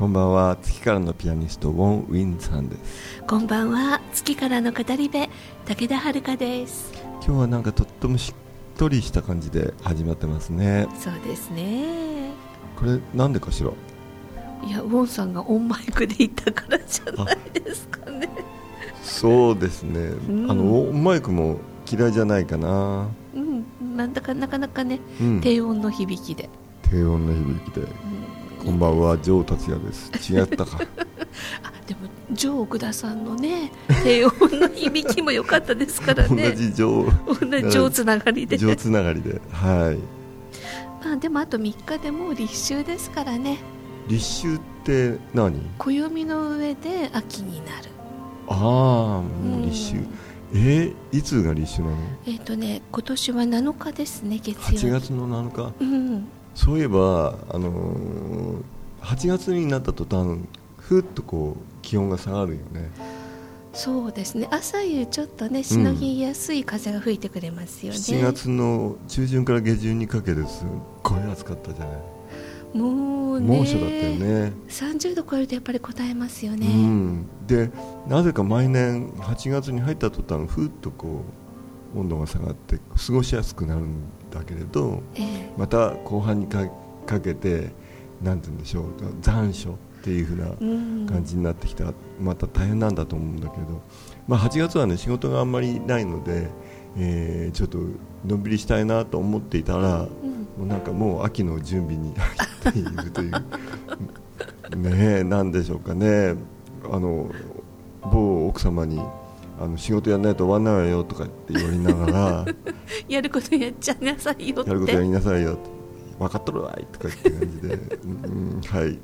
こんばんは。月からのピアニストウォン・ウィンさんです。こんばんは。月からの語り部武田遥です。今日はなんかとってもしっとりした感じで始まってますね。そうですね。これなんでかしら？いやウォンさんがオンマイクで言ったからじゃないですかね。そうですね、ん。あのオンマイクも嫌いじゃないかな、うん。なんだかなかなかね、うん、低音の響きで、低音の響きで。うんこんばんはジョー達也です。違ったか。あでもジョー奥田さんのね低音の響きも良かったですから 同ねじジョー。同じジョーつながりで。ジョーつながりで。はい。まあでもあと3日でもう立秋ですからね。立秋って何？暦の上で秋になる。ああもう立秋、うん。えー、いつが立秋なの？えっ、とね今年は7日ですね月曜日。8月の7日。うんそういえば、あのー、8月になった途端ふっとこう気温が下がるよね。そうですね。朝夕ちょっとねしのぎやすい風が吹いてくれますよね、7月の中旬から下旬にかけてすっごい暑かったじゃない、もうね猛暑だったよね。30度超えるとやっぱり答えますよね、うん、でなぜか毎年8月に入った途端ふっとこう温度が下がって過ごしやすくなるんだけれどええ。また後半にかかけてなんて言うんでしょう残暑っていうふうなうん。感じになってきた、また大変なんだと思うんだけど、まあ、8月はね仕事があんまりないので、えーちょっとのんびりしたいなと思っていたら、うん。もうなんかもう秋の準備に入っているという ねえなんでしょうかね。あの某奥様にあの仕事やらないと終わんないわよとかって言われながら やることやっちゃいなさいよって。やることやりなさいよ分かっとるわいとかって感じで、うん、はい。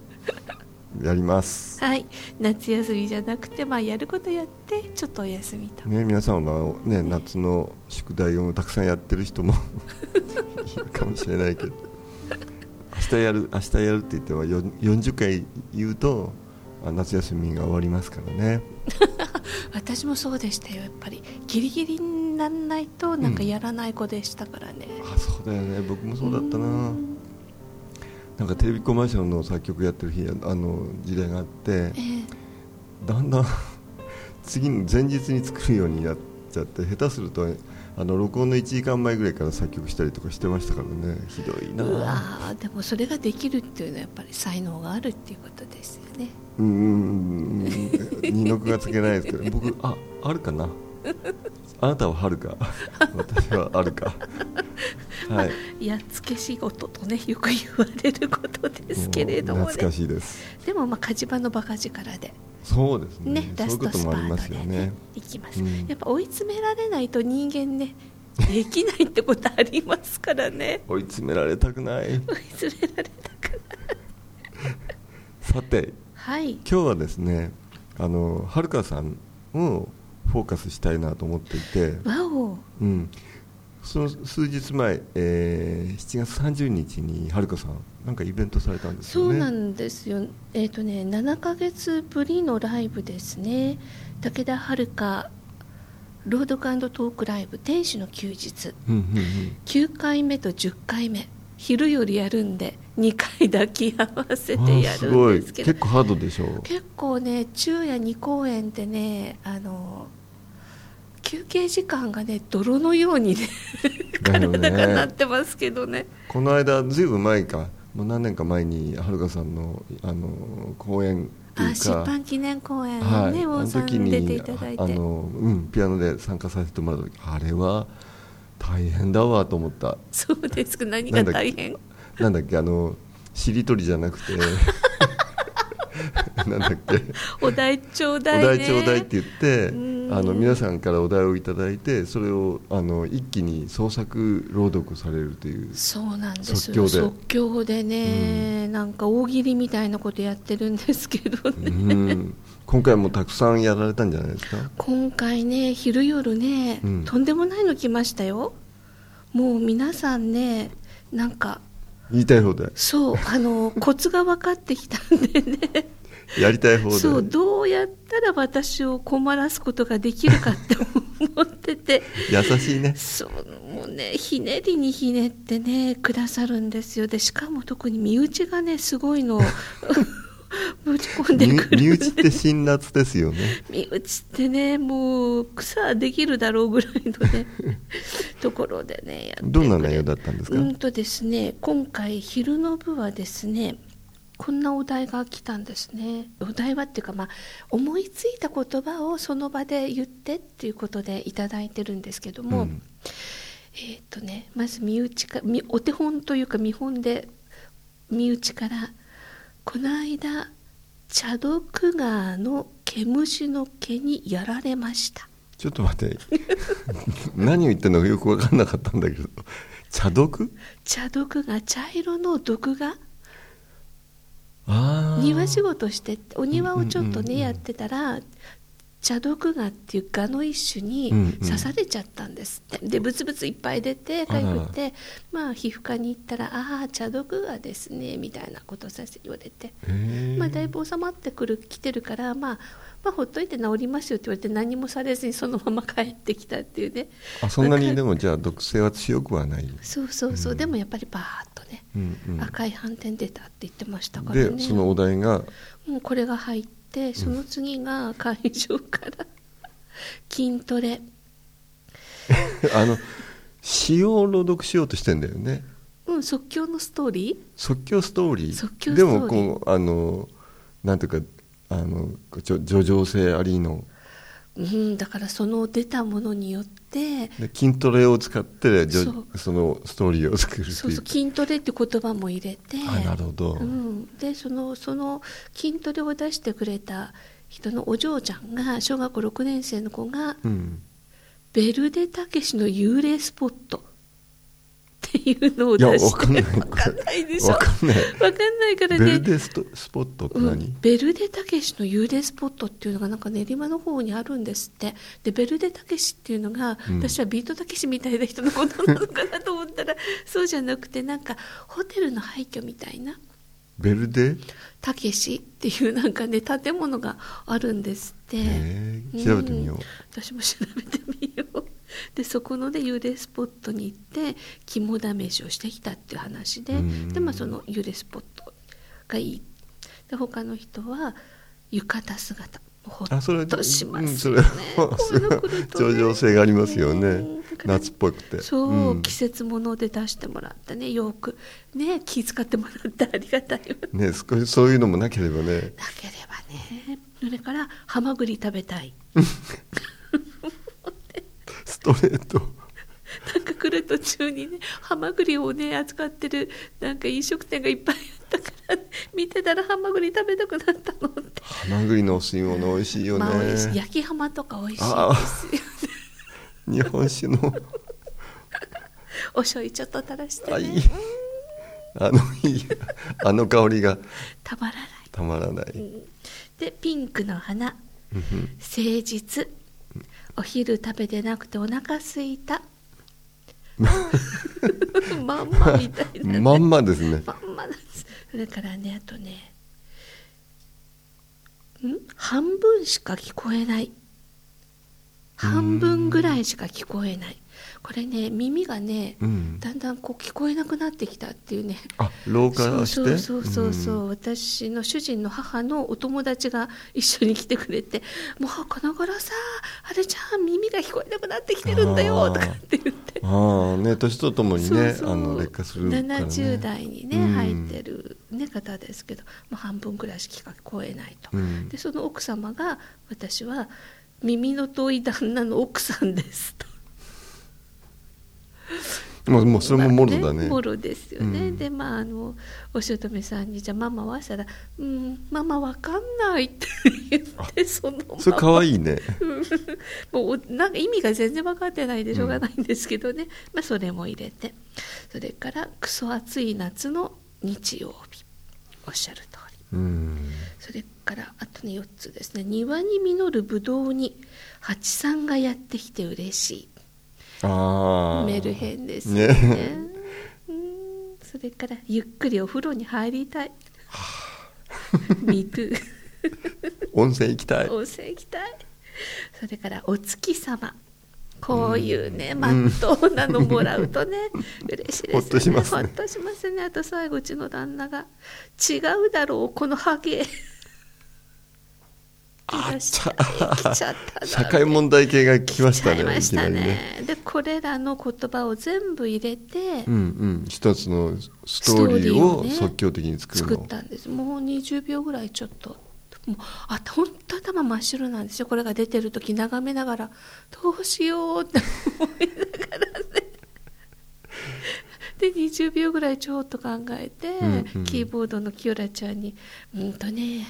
やります。はい。夏休みじゃなくて、まあ、やることやってちょっとお休みと、ね、皆さんは、ね、夏の宿題をたくさんやってる人も いるかもしれないけど。明日やる明日やるって言ってはよ40回言うとあ夏休みが終わりますからね 私もそうでしたよやっぱり。ギリギリにならないとなんかやらない子でしたからね、あそうだよね。僕もそうだったな。うん。なんかテレビコマーシャルの作曲やってる日あの時代があってええ。だんだん次の前日に作るようにやっちゃって下手するとあの録音の1時間前ぐらいから作曲したりとかしてましたからね。ひどいな。うわー。でもそれができるっていうのはやっぱり才能があるっていうことですよねうんうんうん二の句がつけないですけど。僕ああるかな？あなたは春か？私はあるか。はい。やっつけ仕事とねよく言われることですけれどもね。う懐かしいです。でもまあ火事場のバカ力で。そうですね。ねラそういうことストスパもありますートでねよねいきます、うんやっぱ追い詰められないと人間ねできないってことありますからね。追い詰められたくない。追い詰められたくさてはい。今日はですねあのはるかさんをフォーカスしたいなと思っていて、わお。うん、その数日前、えー7月30日にはるかさんなんかイベントされたんですよね。そうなんですよ。えっ、とね7ヶ月ぶりのライブですね。武田遥ロードトークライブ天使の休日。うんうんうん。9回目と10回目昼よりやるんで2回抱き合わせあてやるんですけど。結構ハードでしょう結構ね昼夜2公演でねあの休憩時間がね泥のようにね体がなってますけどね。この間ずいぶん前か。もう何年か前にはるかさんのあの公演あ出か版記念公演はい、ね、あのウォンさん出ていただいて。あの、うん、ピアノで参加させてもらった時あれは大変だわと思った。そうですか。何が大変？なんだっけあのしりとりじゃなくて。なんだっけ。お題ちょうだい、おね、題ちょうだいって言ってうん。あの皆さんからお題をいただいてそれをあの一気に創作朗読されるというそうなんです即興で。即興でね、なんか大喜利みたいなことやってるんですけどね、うん。今回もたくさんやられたんじゃないですか？今回ね昼夜ね、うん。とんでもないの来ましたよ。もう皆さんねなんか言いたい放題そうあのコツが分かってきたんでね。やりたい放題そうどうやったら私を困らすことができるかって思ってて。優しいね。そうもうねひねりにひねってねくださるんですよ。でしかも特に身内がねすごいの。をぶち込んで身くる身内って辛辣ですよね。身内ってねもう草できるだろうぐらいのね ところでねやってくれどんな内容だったんですか、うんとですね今回昼の部はですねこんなお題が来たんですね。お題はっていうかまあ思いついた言葉をその場で言ってっていうことでいただいてるんですけども、うん。えーっとねまず身内かみお手本というか見本で身内からこの間茶毒川の毛虫の毛にやられました。ちょっと待って。何を言ってるのかよく分かんなかったんだけど。茶毒茶毒が茶色の毒が？庭仕事してお庭をちょっとねやってたら茶毒ガっていうガの一種にうんうん。刺されちゃったんですって、でブツブツいっぱい出てかゆくてまあ皮膚科に行ったら「ああ茶毒ガですね」みたいなことを先生に言われて、まあ、だいぶ収まってくる来てるから、まあ、まあほっといて治りますよって言われて何もされずにそのまま帰ってきたっていうね。あそんなにでもじゃあ毒性は強くはない、そうそうそう、うん。でもやっぱりバーッとね、うんうん、赤い斑点出たって言ってましたからね。でそのお題がもうこれが入ってその次が会場から 筋トレ。あの詩を朗読しようとしてんだよね。うん即興のストーリー？リー。即興ストーリー。でもこうあのなんていうかあの叙情性ありのー、うん、だからその出たものによってで筋トレを使ってじょそのストーリーを作るそうそう筋トレって言葉も入れてあなるほど、うん、でそのその筋トレを出してくれた人のお嬢ちゃんが小学校6年生の子がうん。ベルデたけしの幽霊スポットいうのを出してわかんない。わかんないでしょ？わかんない。わかんないからね。ベルデスポットってう何、ん、ベルデたけしの幽霊スポットっていうのがなんか練馬の方にあるんですって。でベルデたけしっていうのが、うん。私はビートたけしみたいな人のことなのかなと思ったらそうじゃなくてなんかホテルの廃墟みたいなベルデ？たけしっていうなんかね建物があるんですって、調べてみよう。うん私も調べてみよう。でそこのね幽霊スポットに行って肝試しをしてきたっていう話で、うん。でまあその幽霊スポットがいい。で他の人は浴衣姿ほっとしまうんすよね、それはこういうの来ると、ね、上場性がありますよねから夏っぽくて。そう、ん。季節物で出してもらってねよく。ね気遣ってもらってありがたいわ。ね少しそういうのもなければね。なければね。それからハマグリ食べたい。ストレート。なんか来る途中にねハマグリをね扱ってるなんか飲食店がいっぱいあったから見てたらハマグリ食べたくなったのって、ハマグリのお吸い物美味しいよね、まあ焼きハマとか美味しいあですよね日本酒の。お醤油ちょっと垂らしてね。あのいいあの香りが。たまらない。たまらない、でピンクの花。うんうん。誠実。お昼食べてなくてお腹すいた。まんまみたいな、ね、まんまですね。まんまです。それからねあとね。ん？半分しか聞こえない半分ぐらいしか聞こえない。これね耳がね、うん。だんだんこう聞こえなくなってきたっていうね。あ老化して？そうそうそうそう、私の主人の母のお友達が一緒に来てくれて「もうこの頃さあれじゃん耳が聞こえなくなってきてるんだよ」とかって言って。ああね年とともにねそうあの劣化するから、ね、70代にね、うん。入ってる、ね、方ですけどもう半分ぐらいしか聞こえないと、うん。でその奥様が私は耳の遠い旦那の奥さんですと。もうもうそれももろだね。もろですよね、うん。でまああのお姑さんに「じゃあママは?」したら「うんママわかんない」って言ってそのまま。それかわいいねもうなんか意味が全然分かってないでしょうがないんですけどね、まあ、それも入れて。それからクソ暑い夏の日曜日。おっしゃるそれからあとね4つですね。庭に実るブドウに蜂さんがやってきて嬉しい。ああメルヘンですよね。ね。うん。それからゆっくりお風呂に入りたい。Me too 温泉行きたい。温泉行きたい。それからお月様こういうね、まっとうなのもらうとね、嬉しいですよね。ほっとしますね。ほっとしますね。あと最後、うちの旦那が、違うだろう、このハゲ。あ来ちゃ来ちゃったな社会問題系が来ましたねましたね。ね。でこれらの言葉を全部入れてうんうん。一つのストーリーを即興的に作るの。作ったんです。もう20秒ぐらいちょっともうあ本当頭真っ白なんですよ。これが出てる時眺めながら。どうしようって。思いながらねで20秒ぐらいちょっと考えて、うんうん。キーボードのキヨラちゃんに「うんとね、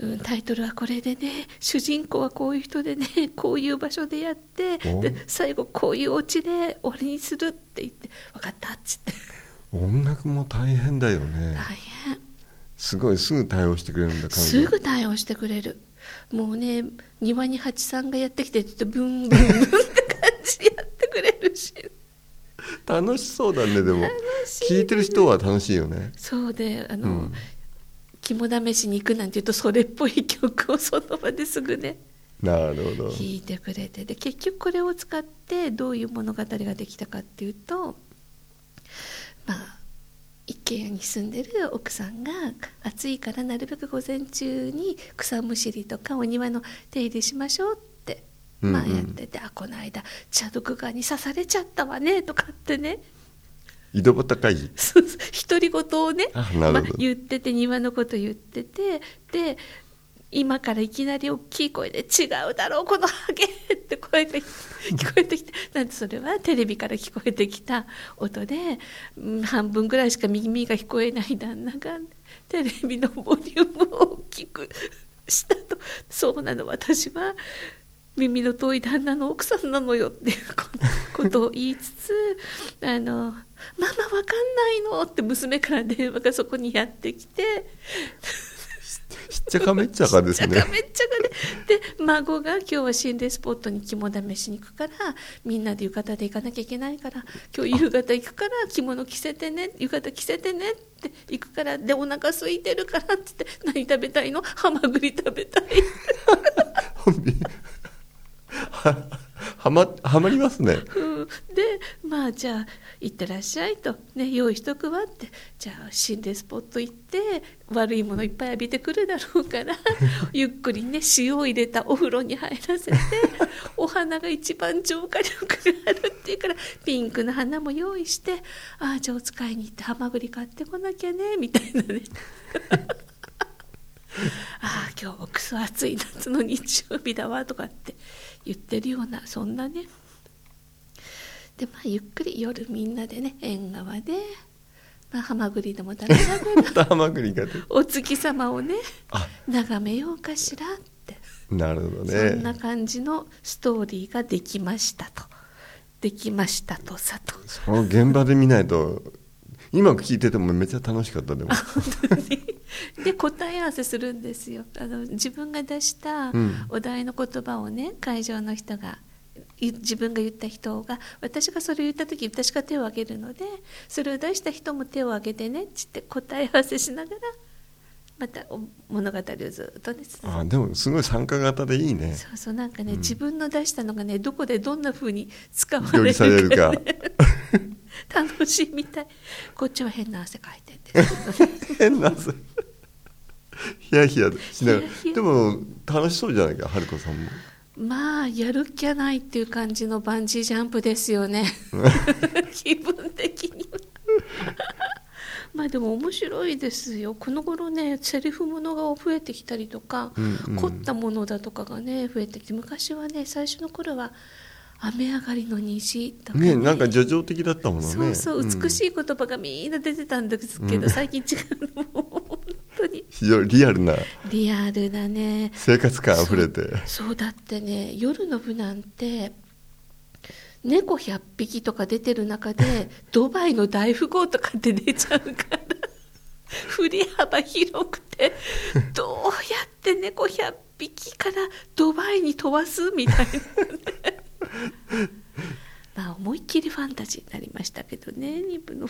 うん、タイトルはこれでね主人公はこういう人でねこういう場所でやってお？で最後こういうオチで終わりにする」って言って「分かった」っつって。音楽も大変だよね。大変。すごいすぐ対応してくれるんだ彼す女ぐ対応してくれる。もうね庭に蜂さんがやってきてちょっとブンブンブンって感じでやってくれるし。楽しそうだねでも。楽しい聞いてる人は楽しいよね。そうであの、うん。肝試しに行くなんて言うとそれっぽい曲をその場ですぐね。なるほど。弾いてくれて。で結局これを使ってどういう物語ができたかっていうとまあ一軒家に住んでる奥さんが暑いからなるべく午前中に草むしりとかお庭の手入れしましょうって、まあ、うん。うんやってて、あこの間茶毒ガに刺されちゃったわねとかってね。井戸端会議。独り言をねまあ、言ってて庭のこと言っててで今からいきなり大きい声で「違うだろうこのハゲ!」って声が聞こえてき てなんてそれはテレビから聞こえてきた音で、うん半分ぐらいしか耳が聞こえない旦那がテレビのボリュームを大きくしたと「そうなの。私は耳の遠い旦那の奥さんなのよ」っていうことを言いつつ「あのママわかんないの」って娘から電話がそこにやってきて。しっちゃかめっちゃかですね。めっちゃかめっちゃかでで孫が今日は心霊スポットに肝試しに行くからみんなで浴衣で行かなきゃいけないから今日夕方行くから着物着せてね。浴衣着せてねって行くからでお腹空いてるからって言って何食べたいの？ハマグリ食べたい ははまはまりますね。うんでまあじゃあ行ってらっしゃいと、ね、用意しとくわって。じゃあ心霊スポット行って悪いものいっぱい浴びてくるだろうから ゆっくりね塩を入れたお風呂に入らせて お花が一番浄化力があるっていうからピンクの花も用意してああじゃあお使いに行ってハマグリ買ってこなきゃねみたいなね。ああ今日もクソ暑い夏の日曜日だわとかって言ってるようなそんなね。でまあゆっくり夜みんなでね縁側で、まあ、ハマグリでも食べながらまた ハマグリが出てお月様をねあ。眺めようかしらって、なるほどそんなね感じのストーリーができましたと。できましたとさと。その現場で見ないと今聞いててもめっちゃ楽しかったでも。で答え合わせするんですよ。あの自分が出したうん。お題の言葉をね会場の人がい自分が言った人が私がそれを言った時私が手を挙げるのでそれを出した人も手を挙げてねって答え合わせしながらまたお物語をずっとね続けあでもすごい参加型でいいね。そうそうなんかね、自分の出したのがねどこでどんな風に使われるされるか。楽しいみたい。こっちは変な汗かいてんです。けどね変な汗。ヒヤヒヤしながらでも楽しそうじゃないか春子さんも。まあやる気ゃないっていう感じのバンジージャンプですよね。気分的にはまあでも面白いですよ。この頃ねセリフものが増えてきたりとか、うんうん。凝ったものだとかがね増えてきて昔はね最初の頃は雨上がりの虹とかね。ねなんか叙情的だったものね。そうそう美しい、い言葉がみんな出てたんですけど、うん。最近違うのもう本当に。非常にリアルな。リアルだね。生活感あふれて。そうだってね夜の部なんて猫100匹とか出てる中で ドバイの大富豪とかって出ちゃうから 振り幅広くて どうやって猫100匹からドバイに飛ばすみたいなね。まあ思いっきりファンタジーになりましたけどね2部の。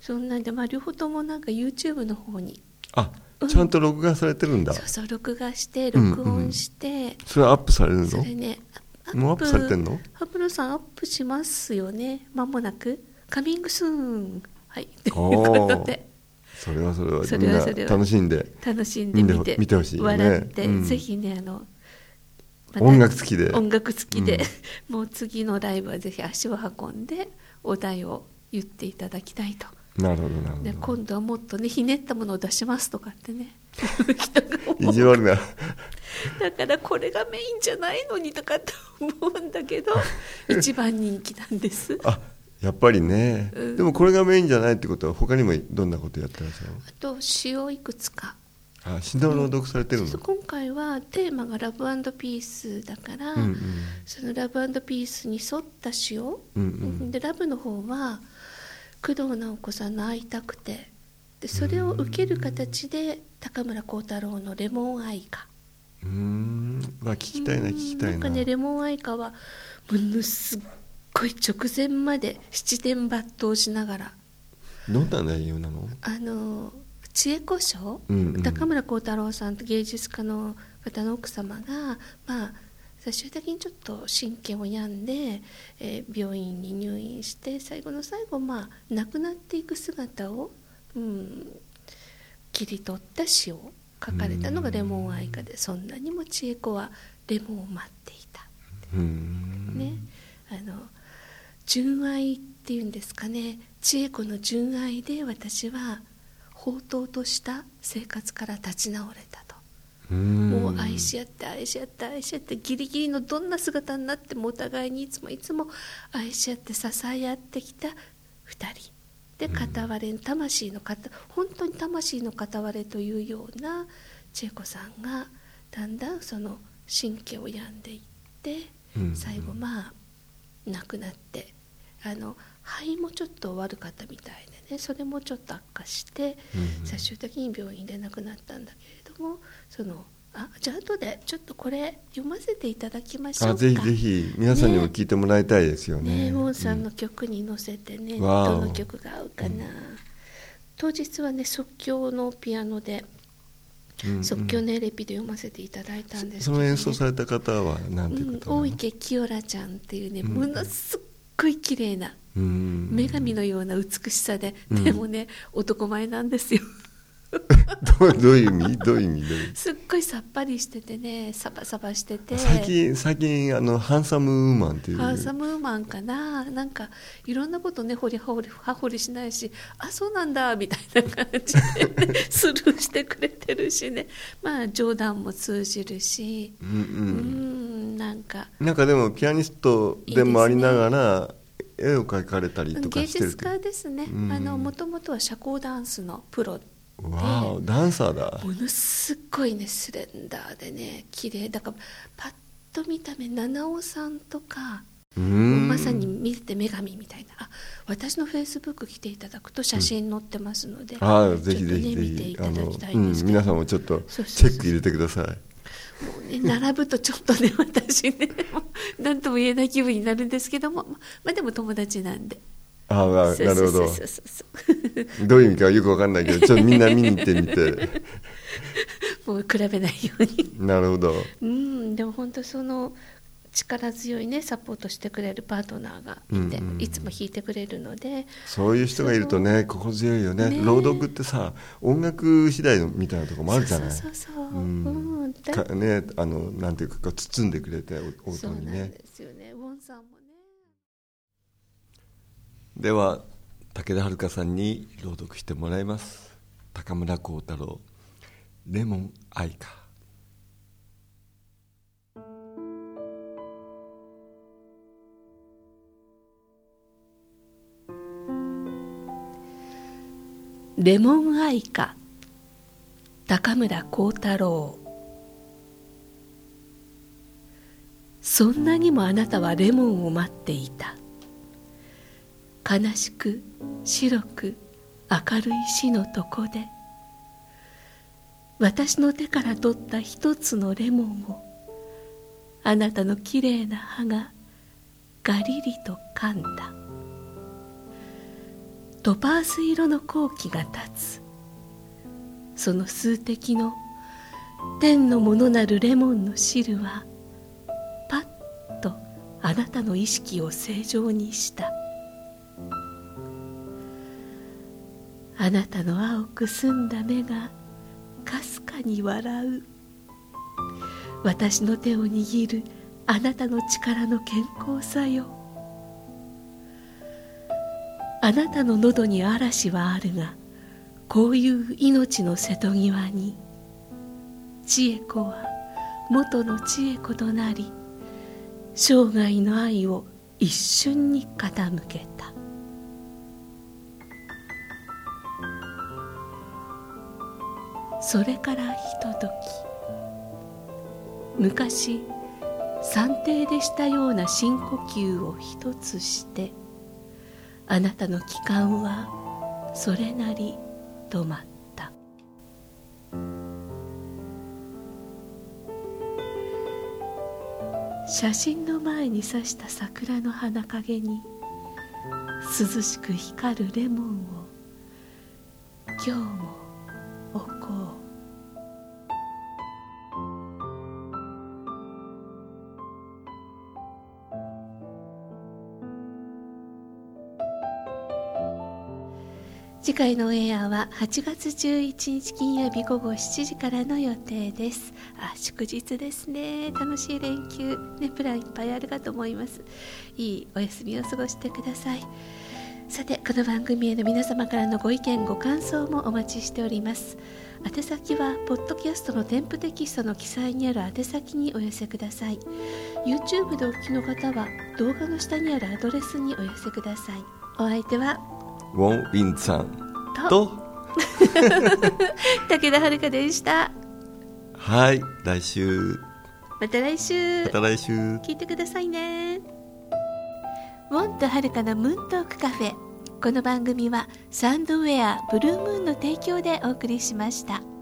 そんなんでまあ両方ともなんか YouTube の方に。あちゃんと録画されてるんだ、そうそう録画して録音して、それはアップされるの？それねもうアップされてんの？ハブロさんアップしますよね間もなくカミングスーンはいというおことでそれはそれはそれはそれは楽しんで楽しんで見て見てほしいよね笑って、うんぜひねあの。また音楽付きで音楽付きで、もう次の。ライブはぜひ足を運んでお題を言っていただきたいとなるほどなるほでど今度はもっとねひねったもの。を出しますとかってね意地悪な だからこれがメインじゃないのにとかって思うんだけど 一番人気なんです。ああやっぱりね、うん。でもこれがメインじゃないってことは他にもどんなことやってらっしゃるの？と詩をいくつか。あ詩の朗読されてるの、そう今回はテーマがラブピースだから、うんうん。そのラブピースに沿った詩を、うんうん。でラブの方は工藤直子さんの「会いたくて」でそれを受ける形で高村光太郎の「レモン愛歌」うーん。まあ聞きたいなうん聞きたいな。なんかねレモン愛歌はものすっごい直前まで七点抜刀しながら。どんな内容なの？あの知恵子賞、うんうん。高村光太郎さんと芸術家の方の奥様がまあ最終的にちょっと神経を病んで、えー病院に入院して最後の最後まあ亡くなっていく姿を、うん、切り取った詩を書かれたのがレモン愛歌でそんなにも知恵子はレモンを待っていた。ね、あの純愛っていうんですかね。千恵子の純愛で私は宝刀とした生活から立ち直れたと、もう愛し合って愛し合って愛し合ってギリギリのどんな姿になってもお互いにいつもいつも愛し合って支え合ってきた2人で片割れ魂の片本当に魂の片割れというような千恵子さんがだんだんその神経を病んでいって、うん最後まあ亡くなってあの肺もちょっと悪かったみたいでねそれもちょっと悪化して、うん。最終的に病院で亡くなったんだけれどもそのあじゃあ後でちょっとこれ読ませていただきましょうか。あぜひぜひ皆さんにも聞いてもらいたいですよね。ねウォンさんの曲に乗せてね、わおどの曲が合うかな、当日はね即興のピアノでうんうん。即興のエレピで読ませていただいたんですけそど、ね。の演奏された方は何ていううん、大池清良ちゃんっていうね、うん。ものすっごい綺麗なうん。女神のような美しさで、うん。でもね男前なんですよどう どういう意味？どういう意味？すっごいさっぱりしててねサバサバしてて。最近最近あのハンサムウーマンっていう。ハンサムウーマンかな。なんかいろんなことね掘り掘り葉掘りしないしあそうなんだみたいな感じで、ね、スルーしてくれてるしね。まあ冗談も通じるし。うんううんんなんか。なんかでもピアニストでもありながら絵を描かれたりとか芸してる術家ですね。もともとは社交ダンスのプロわおダンサーだ。ものすっごいねスレンダーでね綺麗。だからパッと見た目七尾さんとかまさに見てて女神みたいな。あ私のフェイスブック来ていただくと写真載ってますので、ああぜひぜひぜひあのただきたいうん皆さんもちょっとチェック入れてください。もうね、並ぶとちょっとね私ね 何とも言えない気分になるんですけども。まあでも友達なんでああなるほど。どういう意味かよくわかんないけどちょっとみんな見に行ってみて。もう比べないように。なるほど。うんでも本当その力強いねサポートしてくれるパートナーがいて、うんうんいつも弾いてくれるので。そういう人がいるとね心強いよね。ね。朗読ってさ音楽次第みたいなところもあるじゃない？そうそうそうそう、うん。うんねあのなんていうか包んでくれておそうなん音にねですよねでは武田遥さんに朗読してもらいます。高村光太郎「レモン愛花」レモン愛花高村光太郎。そんなにもあなたはレモンを待っていた。悲しく白く明るい死の床で私の手から取った一つのレモンをあなたのきれいな歯がガリリと噛んだ。トパース色の好機が立つ。その数滴の天のものなるレモンの汁はパッとあなたの意識を正常にした。あなたの青く澄んだ目がかすかに笑う。私の手を握るあなたの力の健康さよ。あなたの喉に嵐はあるがこういう命の瀬戸際に千恵子は元の千恵子となり生涯の愛を一瞬に傾けた。それからひととき。昔山頂でしたような深呼吸を一つしてあなたの気管はそれなり止まった。写真の前に刺した桜の花陰に涼しく光るレモンを今日も置こう次回のオンエアは8月11日金曜日午後7時からの予定です。あ祝日ですね。楽しい連休。ねプランいっぱいあるかと思います。いいお休みを過ごしてください。さてこの番組への皆様からのご意見ご感想もお待ちしております。宛先はポッドキャストの添付テキストの記載にある宛先にお寄せください。YouTube でお聞きの方は動画の下にあるアドレスにお寄せください。お相手はウォン・ウィンさん。と。武田遥でした。はい来週。また来週。また来週。聞いてくださいねウォンとはるかのムーントークカフェこの番組はサンドウェアブルームーンの提供でお送りしました。